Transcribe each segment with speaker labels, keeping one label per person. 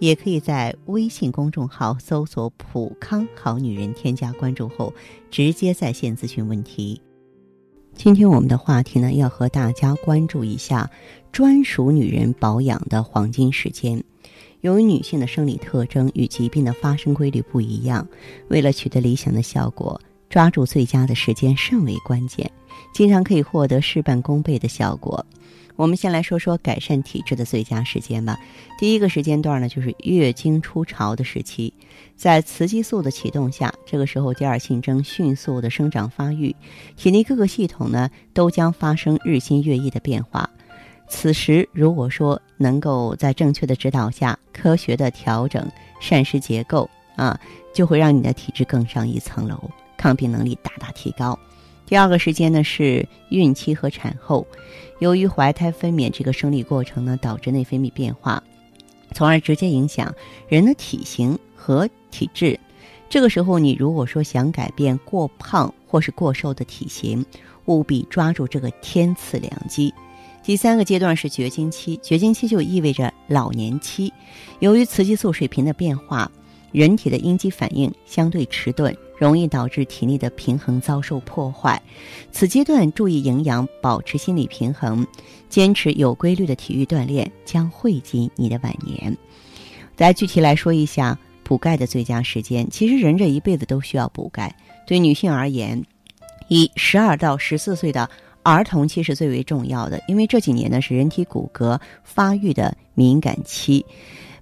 Speaker 1: 也可以在微信公众号搜索“普康好女人”，添加关注后直接在线咨询问题。今天我们的话题呢，要和大家关注一下专属女人保养的黄金时间。由于女性的生理特征与疾病的发生规律不一样，为了取得理想的效果，抓住最佳的时间甚为关键，经常可以获得事半功倍的效果。我们先来说说改善体质的最佳时间吧。第一个时间段呢，就是月经初潮的时期，在雌激素的启动下，这个时候第二性征迅速的生长发育，体内各个系统呢都将发生日新月异的变化。此时，如果说能够在正确的指导下，科学的调整膳食结构啊，就会让你的体质更上一层楼，抗病能力大大提高。第二个时间呢是孕期和产后，由于怀胎分娩这个生理过程呢，导致内分泌变化，从而直接影响人的体型和体质。这个时候，你如果说想改变过胖或是过瘦的体型，务必抓住这个天赐良机。第三个阶段是绝经期，绝经期就意味着老年期。由于雌激素水平的变化，人体的应激反应相对迟钝，容易导致体内的平衡遭受破坏。此阶段注意营养，保持心理平衡，坚持有规律的体育锻炼，将惠及你的晚年。再具体来说一下补钙的最佳时间。其实人这一辈子都需要补钙，对女性而言，以十二到十四岁的。儿童期是最为重要的，因为这几年呢是人体骨骼发育的敏感期。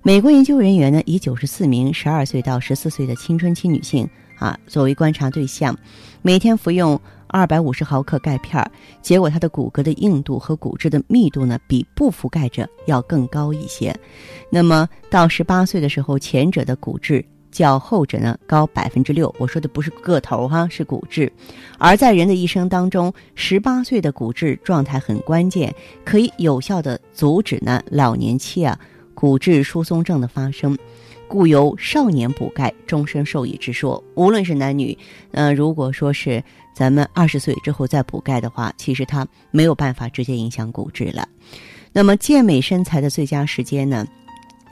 Speaker 1: 美国研究人员呢以九十四名十二岁到十四岁的青春期女性啊作为观察对象，每天服用二百五十毫克钙片儿，结果他的骨骼的硬度和骨质的密度呢比不服钙者要更高一些。那么到十八岁的时候，前者的骨质。较后者呢高百分之六，我说的不是个头哈，是骨质。而在人的一生当中，十八岁的骨质状态很关键，可以有效的阻止呢老年期啊骨质疏松症的发生。故有少年补钙，终身受益之说。无论是男女，呃，如果说是咱们二十岁之后再补钙的话，其实它没有办法直接影响骨质了。那么健美身材的最佳时间呢？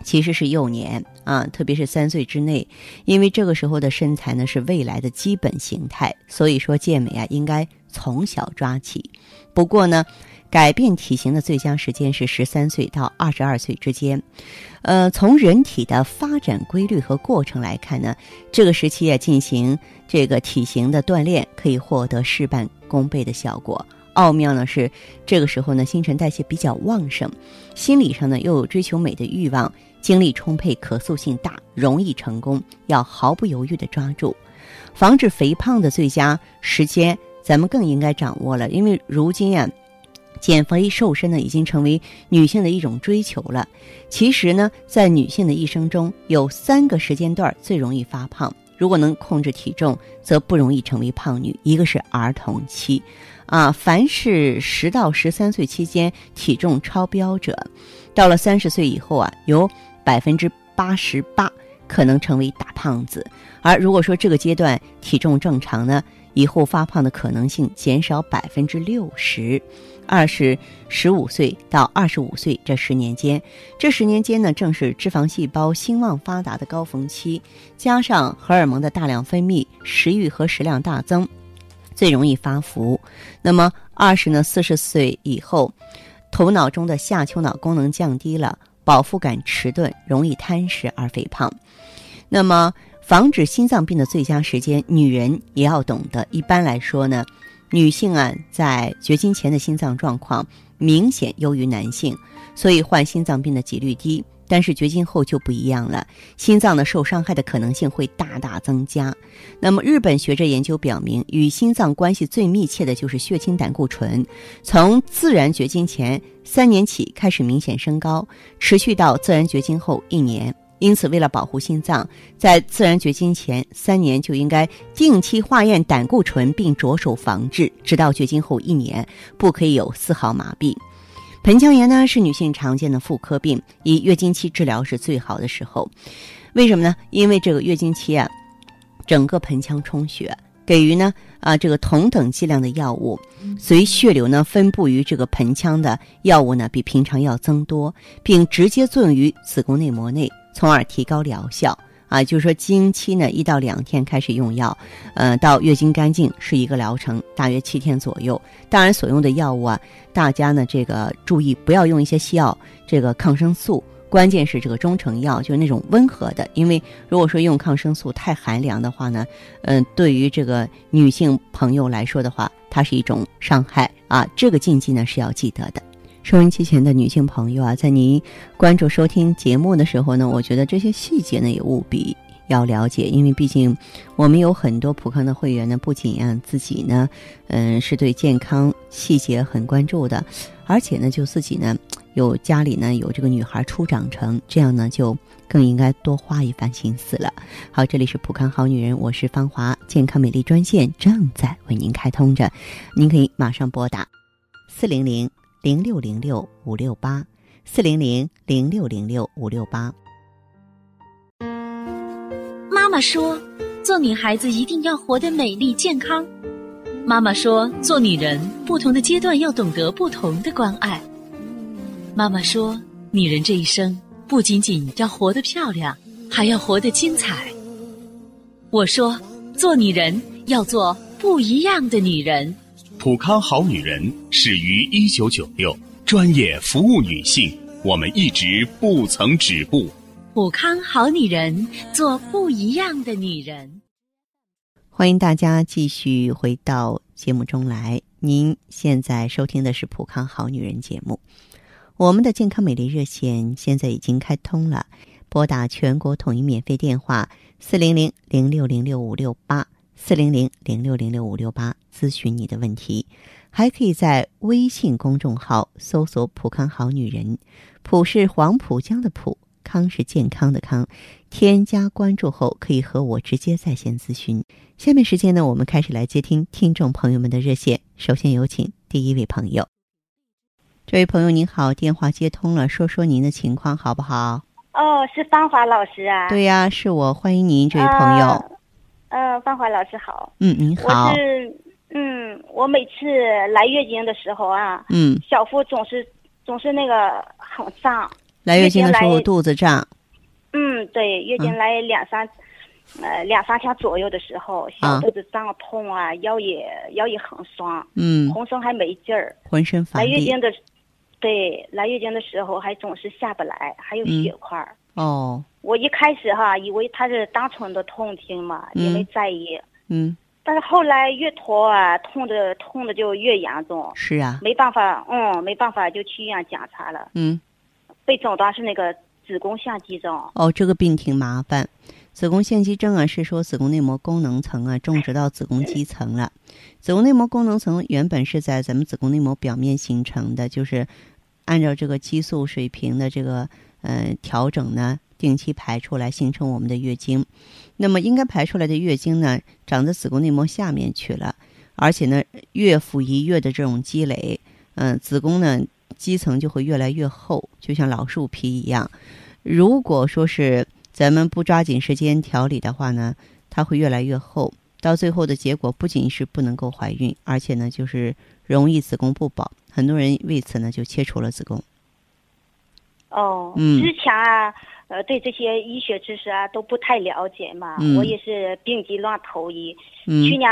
Speaker 1: 其实是幼年啊，特别是三岁之内，因为这个时候的身材呢是未来的基本形态，所以说健美啊应该从小抓起。不过呢，改变体型的最佳时间是十三岁到二十二岁之间。呃，从人体的发展规律和过程来看呢，这个时期啊进行这个体型的锻炼，可以获得事半功倍的效果。奥妙呢是这个时候呢新陈代谢比较旺盛，心理上呢又有追求美的欲望。精力充沛，可塑性大，容易成功，要毫不犹豫地抓住。防止肥胖的最佳时间，咱们更应该掌握了。因为如今啊，减肥瘦身呢，已经成为女性的一种追求了。其实呢，在女性的一生中，有三个时间段最容易发胖。如果能控制体重，则不容易成为胖女。一个是儿童期，啊，凡是十到十三岁期间体重超标者，到了三十岁以后啊，有。百分之八十八可能成为大胖子，而如果说这个阶段体重正常呢，以后发胖的可能性减少百分之六十。二是十五岁到二十五岁这十年间，这十年间呢，正是脂肪细胞兴旺发达的高峰期，加上荷尔蒙的大量分泌，食欲和食量大增，最容易发福。那么二是呢，四十岁以后，头脑中的下丘脑功能降低了。饱腹感迟钝，容易贪食而肥胖。那么，防止心脏病的最佳时间，女人也要懂得。一般来说呢，女性啊，在绝经前的心脏状况明显优于男性，所以患心脏病的几率低。但是绝经后就不一样了，心脏的受伤害的可能性会大大增加。那么，日本学者研究表明，与心脏关系最密切的就是血清胆固醇，从自然绝经前三年起开始明显升高，持续到自然绝经后一年，因此，为了保护心脏，在自然绝经前三年就应该定期化验胆固醇，并着手防治，直到绝经后一年不可以有丝毫麻痹。盆腔炎呢是女性常见的妇科病，以月经期治疗是最好的时候。为什么呢？因为这个月经期啊，整个盆腔充血，给予呢啊这个同等剂量的药物，随血流呢分布于这个盆腔的药物呢比平常要增多，并直接作用于子宫内膜内。从而提高疗效啊，就是说经期呢一到两天开始用药，呃，到月经干净是一个疗程，大约七天左右。当然，所用的药物啊，大家呢这个注意不要用一些西药，这个抗生素，关键是这个中成药，就是那种温和的，因为如果说用抗生素太寒凉的话呢，嗯，对于这个女性朋友来说的话，它是一种伤害啊，这个禁忌呢是要记得的。收音机前的女性朋友啊，在您关注收听节目的时候呢，我觉得这些细节呢也务必要了解，因为毕竟我们有很多普康的会员呢，不仅啊自己呢，嗯，是对健康细节很关注的，而且呢，就自己呢有家里呢有这个女孩初长成，这样呢就更应该多花一番心思了。好，这里是普康好女人，我是芳华，健康美丽专线正在为您开通着，您可以马上拨打四零零。零六零六五六八四零零零六零六五六八。
Speaker 2: 妈妈说：“做女孩子一定要活得美丽健康。”妈妈说：“做女人，不同的阶段要懂得不同的关爱。”妈妈说：“女人这一生不仅仅要活得漂亮，还要活得精彩。”我说：“做女人要做不一样的女人。”
Speaker 3: 普康好女人始于一九九六，专业服务女性，我们一直不曾止步。
Speaker 2: 普康好女人，做不一样的女人。
Speaker 1: 欢迎大家继续回到节目中来。您现在收听的是普康好女人节目，我们的健康美丽热线现在已经开通了，拨打全国统一免费电话四零零零六零六五六八。四零零零六零六五六八咨询你的问题，还可以在微信公众号搜索“浦康好女人”，浦是黄浦江的浦，康是健康的康。添加关注后，可以和我直接在线咨询。下面时间呢，我们开始来接听听众朋友们的热线。首先有请第一位朋友。这位朋友您好，电话接通了，说说您的情况好不好？
Speaker 4: 哦，是芳华老师啊。
Speaker 1: 对呀，是我，欢迎您，这位朋友。
Speaker 4: 嗯，芳华老师好。
Speaker 1: 嗯，您好。
Speaker 4: 我是，嗯，我每次来月经的时候啊，
Speaker 1: 嗯，
Speaker 4: 小腹总是总是那个很胀。
Speaker 1: 来月经的时候肚子胀。
Speaker 4: 嗯，对，月经来两三，呃，两三天左右的时候，小肚子胀痛啊，腰也腰也很酸，
Speaker 1: 嗯，
Speaker 4: 浑身还没劲儿，
Speaker 1: 浑身乏
Speaker 4: 力。来月经的，对，来月经的时候还总是下不来，还有血块儿。
Speaker 1: 哦。
Speaker 4: 我一开始哈以为他是单纯的痛经嘛，也没在意。
Speaker 1: 嗯。
Speaker 4: 但是后来越拖啊，痛的痛的就越严重。
Speaker 1: 是啊。
Speaker 4: 没办法，嗯，没办法就去医院检查了。
Speaker 1: 嗯。
Speaker 4: 被诊断是那个子宫腺肌症。
Speaker 1: 哦，这个病挺麻烦。子宫腺肌症啊，是说子宫内膜功能层啊种植到子宫肌层了。子宫内膜功能层原本是在咱们子宫内膜表面形成的，就是按照这个激素水平的这个嗯调整呢。定期排出来形成我们的月经，那么应该排出来的月经呢，长在子宫内膜下面去了，而且呢，月复一月的这种积累，嗯，子宫呢基层就会越来越厚，就像老树皮一样。如果说是咱们不抓紧时间调理的话呢，它会越来越厚，到最后的结果不仅是不能够怀孕，而且呢，就是容易子宫不保，很多人为此呢就切除了子宫。
Speaker 4: 哦，之前啊。呃，对这些医学知识啊都不太了解嘛，我也是病急乱投医。去年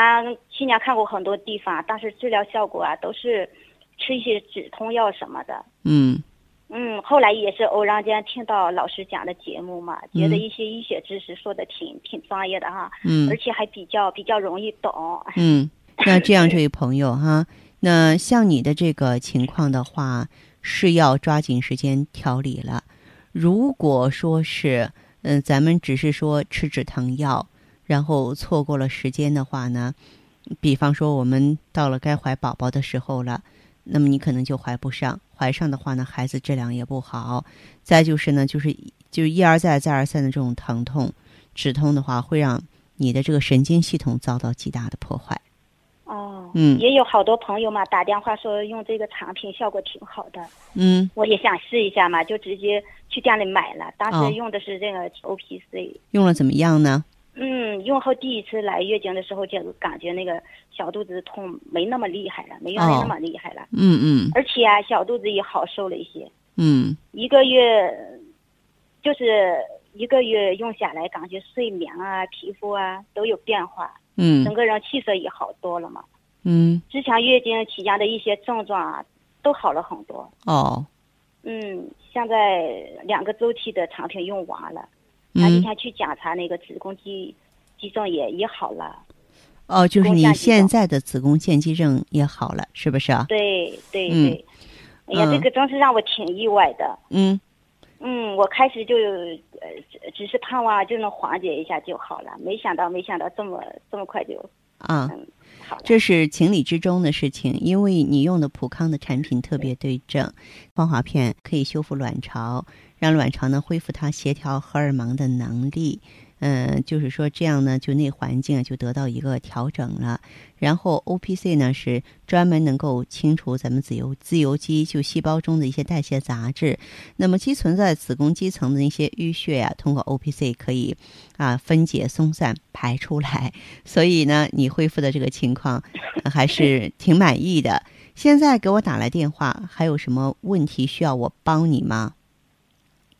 Speaker 4: 去年看过很多地方，但是治疗效果啊都是吃一些止痛药什么的。
Speaker 1: 嗯
Speaker 4: 嗯，后来也是偶然间听到老师讲的节目嘛，觉得一些医学知识说的挺挺专业的哈。
Speaker 1: 嗯，
Speaker 4: 而且还比较比较容易懂。
Speaker 1: 嗯，那这样这位朋友哈，那像你的这个情况的话，是要抓紧时间调理了。如果说是，嗯，咱们只是说吃止疼药，然后错过了时间的话呢，比方说我们到了该怀宝宝的时候了，那么你可能就怀不上，怀上的话呢，孩子质量也不好。再就是呢，就是就一而再、再而三的这种疼痛、止痛的话，会让你的这个神经系统遭到极大的破坏。
Speaker 4: 哦，
Speaker 1: 嗯，
Speaker 4: 也有好多朋友嘛打电话说用这个产品效果挺好的。
Speaker 1: 嗯，
Speaker 4: 我也想试一下嘛，就直接去店里买了。当时用的是这个 O P C，
Speaker 1: 用了怎么样呢？
Speaker 4: 嗯，用后第一次来月经的时候就感觉那个小肚子痛没那么厉害了，没原来那么厉害了。
Speaker 1: 嗯嗯。
Speaker 4: 而且啊，小肚子也好受了一些。
Speaker 1: 嗯。
Speaker 4: 一个月，就是一个月用下来，感觉睡眠啊、皮肤啊都有变化。
Speaker 1: 嗯。
Speaker 4: 整个人气色也好多了嘛。
Speaker 1: 嗯。
Speaker 4: 之前月经期间的一些症状啊，都好了很多。
Speaker 1: 哦。
Speaker 4: 嗯，现在两个周期的产品用完了。前几天去检查那个子宫肌肌症也也好了，
Speaker 1: 哦，就是你现在的子宫腺肌症也好了，是不是啊？
Speaker 4: 对对对，哎呀，这个真是让我挺意外的。
Speaker 1: 嗯
Speaker 4: 嗯，我开始就呃只是盼望就能缓解一下就好了，没想到没想到这么这么快就
Speaker 1: 啊，
Speaker 4: 嗯，好，
Speaker 1: 这是情理之中的事情，因为你用的普康的产品特别对症，芳华片可以修复卵巢。让卵巢呢恢复它协调荷尔蒙的能力，嗯，就是说这样呢，就内环境就得到一个调整了。然后 O P C 呢是专门能够清除咱们自由自由基就细胞中的一些代谢杂质，那么积存在子宫肌层的那些淤血呀，通过 O P C 可以啊分解松散排出来。所以呢，你恢复的这个情况还是挺满意的。现在给我打来电话，还有什么问题需要我帮你吗？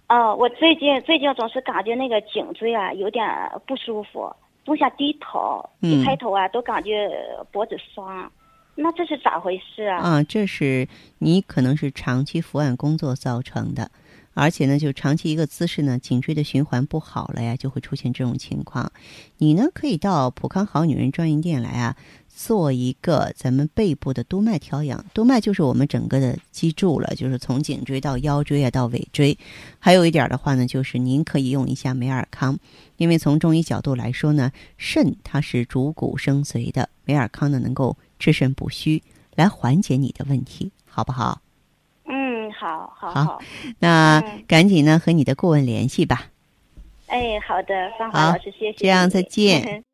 Speaker 4: 哦，我最近最近总是感觉那个颈椎啊有点不舒服，总想低头，一抬头啊都感觉脖子酸，那这是咋回事啊？
Speaker 1: 啊，这是你可能是长期伏案工作造成的，而且呢，就长期一个姿势呢，颈椎的循环不好了呀，就会出现这种情况。你呢可以到普康好女人专营店来啊。做一个咱们背部的督脉调养，督脉就是我们整个的脊柱了，就是从颈椎到腰椎啊到尾椎。还有一点的话呢，就是您可以用一下美尔康，因为从中医角度来说呢，肾它是主骨生髓的，美尔康呢能够治肾补虚，来缓解你的问题，好不好？
Speaker 4: 嗯，好，好，好。
Speaker 1: 那赶紧呢和你的顾问联系吧。
Speaker 4: 哎，好的，芳华老师，谢谢。
Speaker 1: 这样，再见。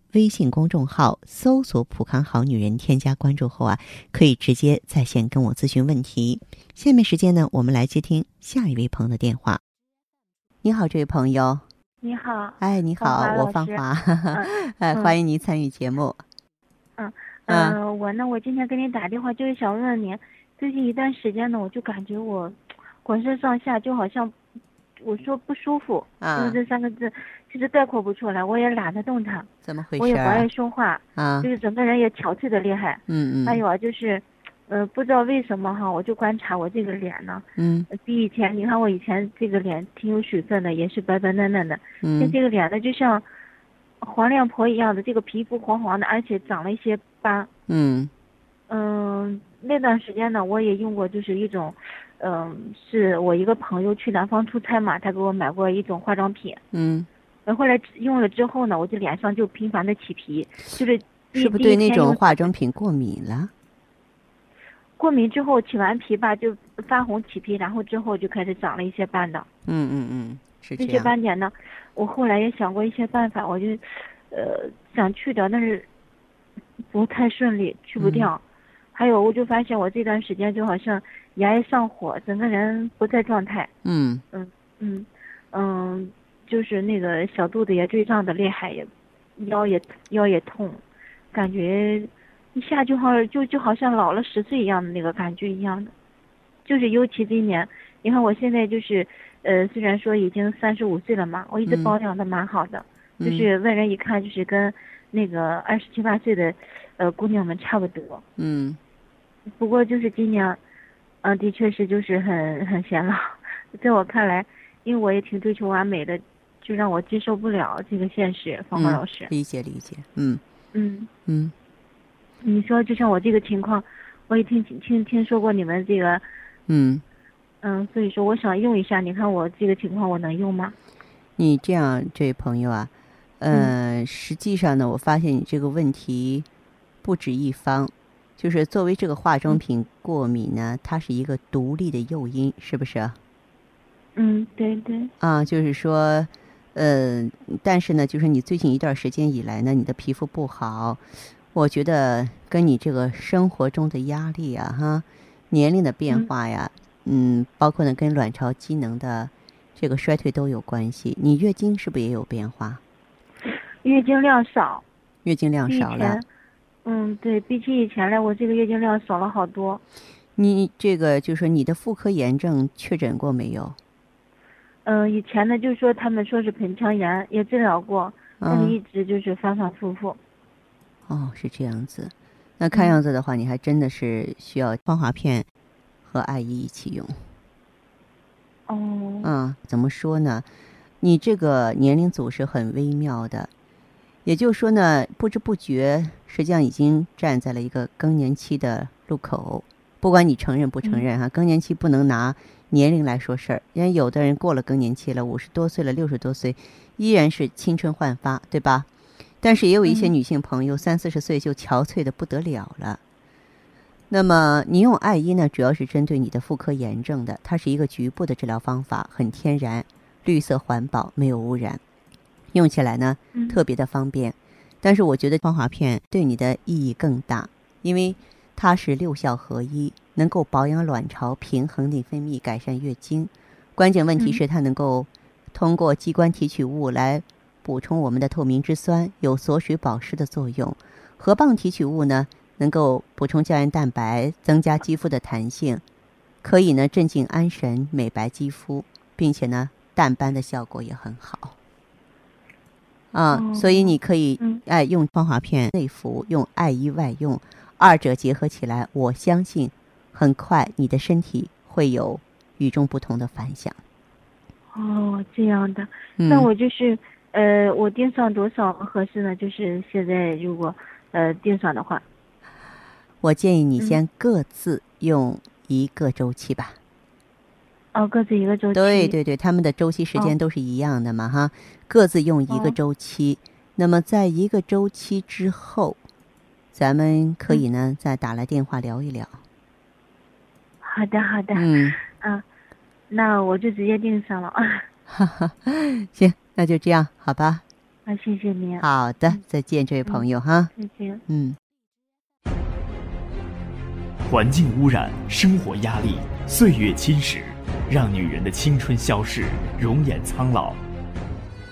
Speaker 1: 微信公众号搜索“普康好女人”，添加关注后啊，可以直接在线跟我咨询问题。下面时间呢，我们来接听下一位朋友的电话。你好，这位朋友。
Speaker 5: 你好。
Speaker 1: 哎，你好，我芳华。哎，欢迎您参与节目。
Speaker 5: 嗯嗯，我呢，我今天给你打电话就是想问问您，最近一段时间呢，我就感觉我浑身上下就好像我说不舒服，就是这三个字，其实概括不出来，我也懒得动弹。
Speaker 1: 怎么回事？
Speaker 5: 我也不爱说话。
Speaker 1: 啊。
Speaker 5: 就是整个人也憔悴的厉害。
Speaker 1: 嗯嗯。
Speaker 5: 还有啊，就是。呃，不知道为什么哈，我就观察我这个脸呢，
Speaker 1: 嗯，
Speaker 5: 比以前，你看我以前这个脸挺有水分的，也是白白嫩嫩的，
Speaker 1: 嗯，
Speaker 5: 像这个脸呢，就像黄脸婆一样的，这个皮肤黄黄的，而且长了一些斑，
Speaker 1: 嗯，
Speaker 5: 嗯，那段时间呢，我也用过，就是一种，嗯，是我一个朋友去南方出差嘛，他给我买过一种化妆品，
Speaker 1: 嗯，
Speaker 5: 后来用了之后呢，我就脸上就频繁的起皮，就是
Speaker 1: 是不是对那种化妆品过敏了？
Speaker 5: 过敏之后起完皮吧，就发红起皮，然后之后就开始长了一些斑的。
Speaker 1: 嗯嗯嗯，是
Speaker 5: 这些斑点呢，我后来也想过一些办法，我就，呃，想去掉，但是不太顺利，去不掉。还有，我就发现我这段时间就好像牙也上火，整个人不在状态。
Speaker 1: 嗯
Speaker 5: 嗯嗯嗯，就是那个小肚子也坠胀的厉害，也腰也腰也痛，感觉一下就好就就好像老了十岁一样的那个感觉一样的，就是尤其今年，你看我现在就是，呃，虽然说已经三十五岁了嘛，我一直保养的蛮好的，就是外人一看就是跟那个二十七八岁的，呃，姑娘们差不多。
Speaker 1: 嗯。
Speaker 5: 不过就是今年，嗯，的确是就是很很显老，在我看来，因为我也挺追求完美的。就让我接受不了这个现实，芳芳老师。
Speaker 1: 理解理解，嗯
Speaker 5: 嗯
Speaker 1: 嗯。
Speaker 5: 你说就像我这个情况，我也听听听说过你们这个，
Speaker 1: 嗯
Speaker 5: 嗯，所以说我想用一下，你看我这个情况我能用吗？
Speaker 1: 你这样，这位朋友啊，嗯，实际上呢，我发现你这个问题不止一方，就是作为这个化妆品过敏呢，它是一个独立的诱因，是不是？
Speaker 5: 嗯，对对。
Speaker 1: 啊，就是说。呃，但是呢，就是你最近一段时间以来呢，你的皮肤不好，我觉得跟你这个生活中的压力啊，哈，年龄的变化呀，嗯，包括呢跟卵巢机能的这个衰退都有关系。你月经是不是也有变化？
Speaker 5: 月经量少。
Speaker 1: 月经量少了。
Speaker 5: 嗯，对比起以前来，我这个月经量少了好多。
Speaker 1: 你这个就是说你的妇科炎症确诊过没有？
Speaker 5: 嗯，以前呢，就是说他们说是盆腔炎，也治疗过，但是一直就是反反复复。
Speaker 1: 哦，是这样子。那看样子的话，你还真的是需要芳华片和艾依一起用。
Speaker 5: 哦。
Speaker 1: 嗯，怎么说呢？你这个年龄组是很微妙的，也就是说呢，不知不觉实际上已经站在了一个更年期的路口。不管你承认不承认哈，更年期不能拿。年龄来说事儿，因为有的人过了更年期了，五十多岁了，六十多岁，依然是青春焕发，对吧？但是也有一些女性朋友三四十岁就憔悴的不得了了。那么你用艾依呢，主要是针对你的妇科炎症的，它是一个局部的治疗方法，很天然、绿色环保，没有污染，用起来呢特别的方便。但是我觉得芳华片对你的意义更大，因为它是六效合一。能够保养卵巢、平衡内分泌、改善月经，关键问题是它能够通过肌酐提取物来补充我们的透明质酸，有锁水保湿的作用。河蚌提取物呢，能够补充胶原蛋白，增加肌肤的弹性，可以呢镇静安神、美白肌肤，并且呢淡斑的效果也很好。啊，所以你可以哎用芳华片内服，用艾依外用，二者结合起来，我相信。很快，你的身体会有与众不同的反响。
Speaker 5: 哦，这样的，那我就是，呃，我定上多少合适呢？就是现在如果，呃，定上的话，
Speaker 1: 我建议你先各自用一个周期吧。
Speaker 5: 哦，各自一个周期。
Speaker 1: 对对对，他们的周期时间都是一样的嘛，哈，各自用一个周期。那么，在一个周期之后，咱们可以呢再打来电话聊一聊。
Speaker 5: 好的，好的，嗯，啊，那我就直接订上了啊。
Speaker 1: 哈哈，行，那就这样，好吧。
Speaker 5: 啊谢谢您。
Speaker 1: 好的，再见，这位朋友哈。
Speaker 5: 再见。
Speaker 1: 嗯。
Speaker 6: 环境污染、生活压力、岁月侵蚀，让女人的青春消逝，容颜苍老。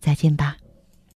Speaker 1: 再见吧。